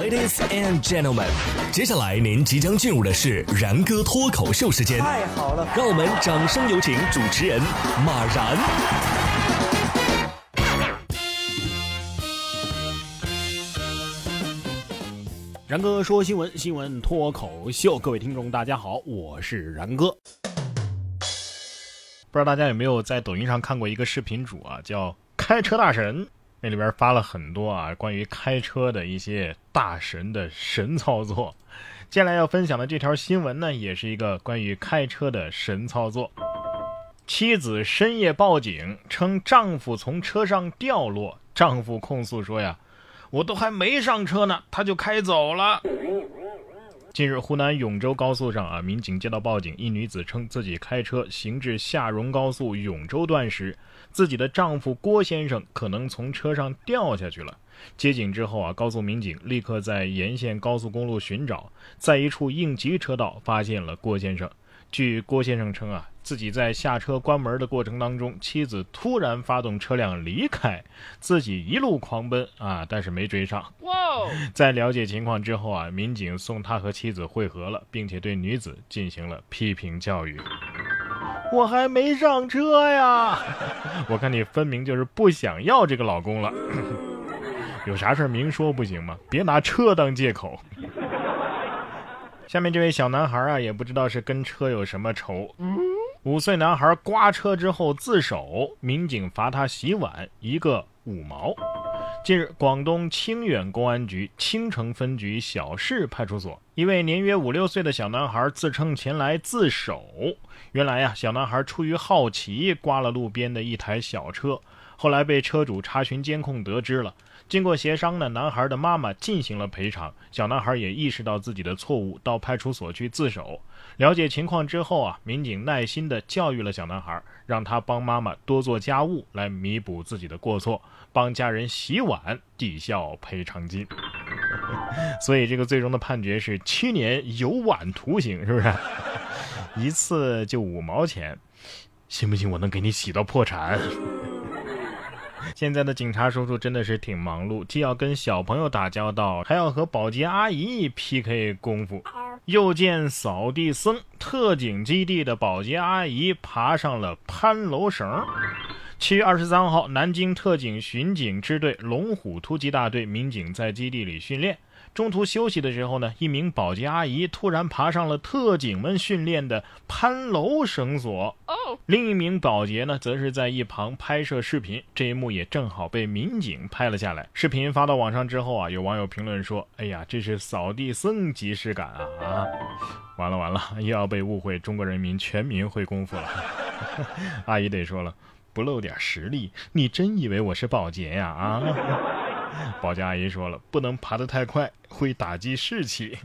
Ladies and gentlemen，接下来您即将进入的是然哥脱口秀时间。太好了，让我们掌声有请主持人马然。然哥说新闻，新闻脱口秀，各位听众大家好，我是然哥。不知道大家有没有在抖音上看过一个视频主啊，叫开车大神，那里边发了很多啊关于开车的一些大神的神操作。接下来要分享的这条新闻呢，也是一个关于开车的神操作。妻子深夜报警称丈夫从车上掉落，丈夫控诉说呀。我都还没上车呢，他就开走了。近日，湖南永州高速上啊，民警接到报警，一女子称自己开车行至下蓉高速永州段时，自己的丈夫郭先生可能从车上掉下去了。接警之后啊，高速民警立刻在沿线高速公路寻找，在一处应急车道发现了郭先生。据郭先生称啊，自己在下车关门的过程当中，妻子突然发动车辆离开，自己一路狂奔啊，但是没追上。哇！在了解情况之后啊，民警送他和妻子会合了，并且对女子进行了批评教育。我还没上车呀！我看你分明就是不想要这个老公了。有啥事明说不行吗？别拿车当借口。下面这位小男孩啊，也不知道是跟车有什么仇。五岁男孩刮车之后自首，民警罚他洗碗一个五毛。近日，广东清远公安局清城分局小市派出所，一位年约五六岁的小男孩自称前来自首。原来呀，小男孩出于好奇刮了路边的一台小车，后来被车主查询监控得知了。经过协商呢，男孩的妈妈进行了赔偿，小男孩也意识到自己的错误，到派出所去自首。了解情况之后啊，民警耐心地教育了小男孩，让他帮妈妈多做家务来弥补自己的过错，帮家人洗碗抵消赔偿金。所以这个最终的判决是七年有碗徒刑，是不是？一次就五毛钱，信不信我能给你洗到破产？现在的警察叔叔真的是挺忙碌，既要跟小朋友打交道，还要和保洁阿姨 PK 功夫。又见扫地僧特警基地的保洁阿姨爬上了攀楼绳。七月二十三号，南京特警巡警支队龙虎突击大队民警在基地里训练。中途休息的时候呢，一名保洁阿姨突然爬上了特警们训练的攀楼绳索。另一名保洁呢，则是在一旁拍摄视频。这一幕也正好被民警拍了下来。视频发到网上之后啊，有网友评论说：“哎呀，这是扫地僧即视感啊！” 啊，完了完了，又要被误会中国人民全民会功夫了。阿姨得说了，不露点实力，你真以为我是保洁呀？啊！保洁阿姨说了，不能爬得太快，会打击士气。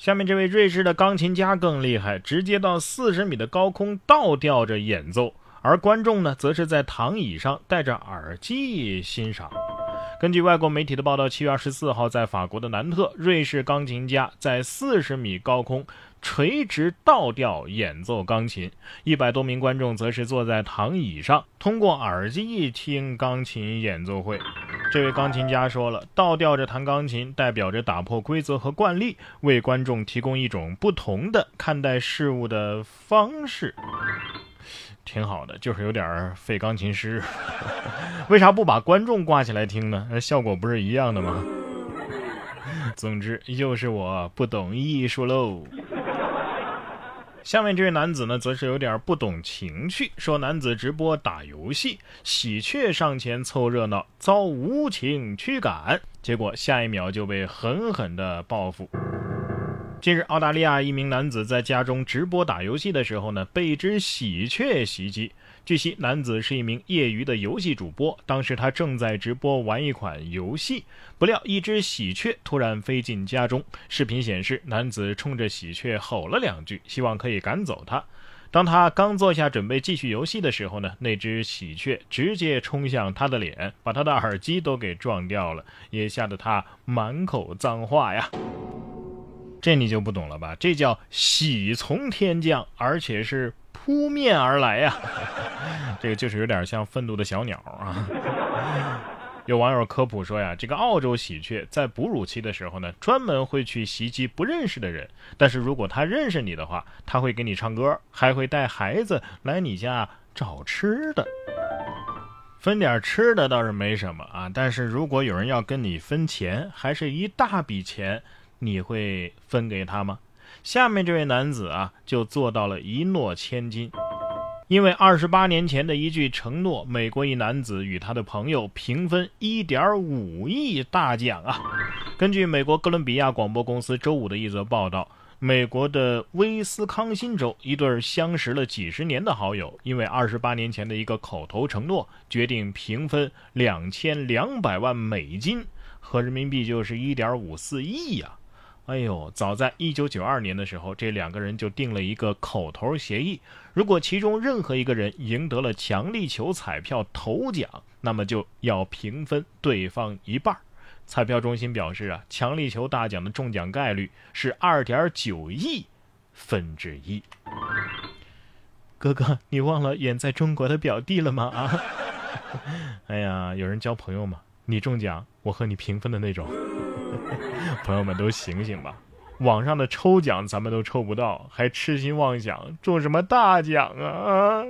下面这位瑞士的钢琴家更厉害，直接到四十米的高空倒吊着演奏，而观众呢，则是在躺椅上戴着耳机欣赏。根据外国媒体的报道，七月二十四号，在法国的南特，瑞士钢琴家在四十米高空垂直倒吊演奏钢琴，一百多名观众则是坐在躺椅上，通过耳机一听钢琴演奏会。这位钢琴家说了，倒吊着弹钢琴代表着打破规则和惯例，为观众提供一种不同的看待事物的方式。挺好的，就是有点儿废钢琴师。为啥不把观众挂起来听呢？那效果不是一样的吗？总之，又是我不懂艺术喽。下面这位男子呢，则是有点不懂情趣，说男子直播打游戏，喜鹊上前凑热闹，遭无情驱赶，结果下一秒就被狠狠的报复。近日，澳大利亚一名男子在家中直播打游戏的时候呢，被一只喜鹊袭击。据悉，男子是一名业余的游戏主播，当时他正在直播玩一款游戏，不料一只喜鹊突然飞进家中。视频显示，男子冲着喜鹊吼了两句，希望可以赶走它。当他刚坐下准备继续游戏的时候呢，那只喜鹊直接冲向他的脸，把他的耳机都给撞掉了，也吓得他满口脏话呀。这你就不懂了吧？这叫喜从天降，而且是扑面而来呀！这个就是有点像愤怒的小鸟啊。有网友科普说呀，这个澳洲喜鹊在哺乳期的时候呢，专门会去袭击不认识的人，但是如果它认识你的话，它会给你唱歌，还会带孩子来你家找吃的。分点吃的倒是没什么啊，但是如果有人要跟你分钱，还是一大笔钱，你会分给他吗？下面这位男子啊，就做到了一诺千金。因为二十八年前的一句承诺，美国一男子与他的朋友平分一点五亿大奖啊！根据美国哥伦比亚广播公司周五的一则报道，美国的威斯康辛州一对相识了几十年的好友，因为二十八年前的一个口头承诺，决定平分两千两百万美金，合人民币就是一点五四亿呀！哎呦，早在一九九二年的时候，这两个人就定了一个口头协议：如果其中任何一个人赢得了强力球彩票头奖，那么就要平分对方一半。彩票中心表示啊，强力球大奖的中奖概率是二点九亿分之一。哥哥，你忘了远在中国的表弟了吗？啊！哎呀，有人交朋友吗？你中奖，我和你平分的那种。朋友们都醒醒吧！网上的抽奖咱们都抽不到，还痴心妄想中什么大奖啊！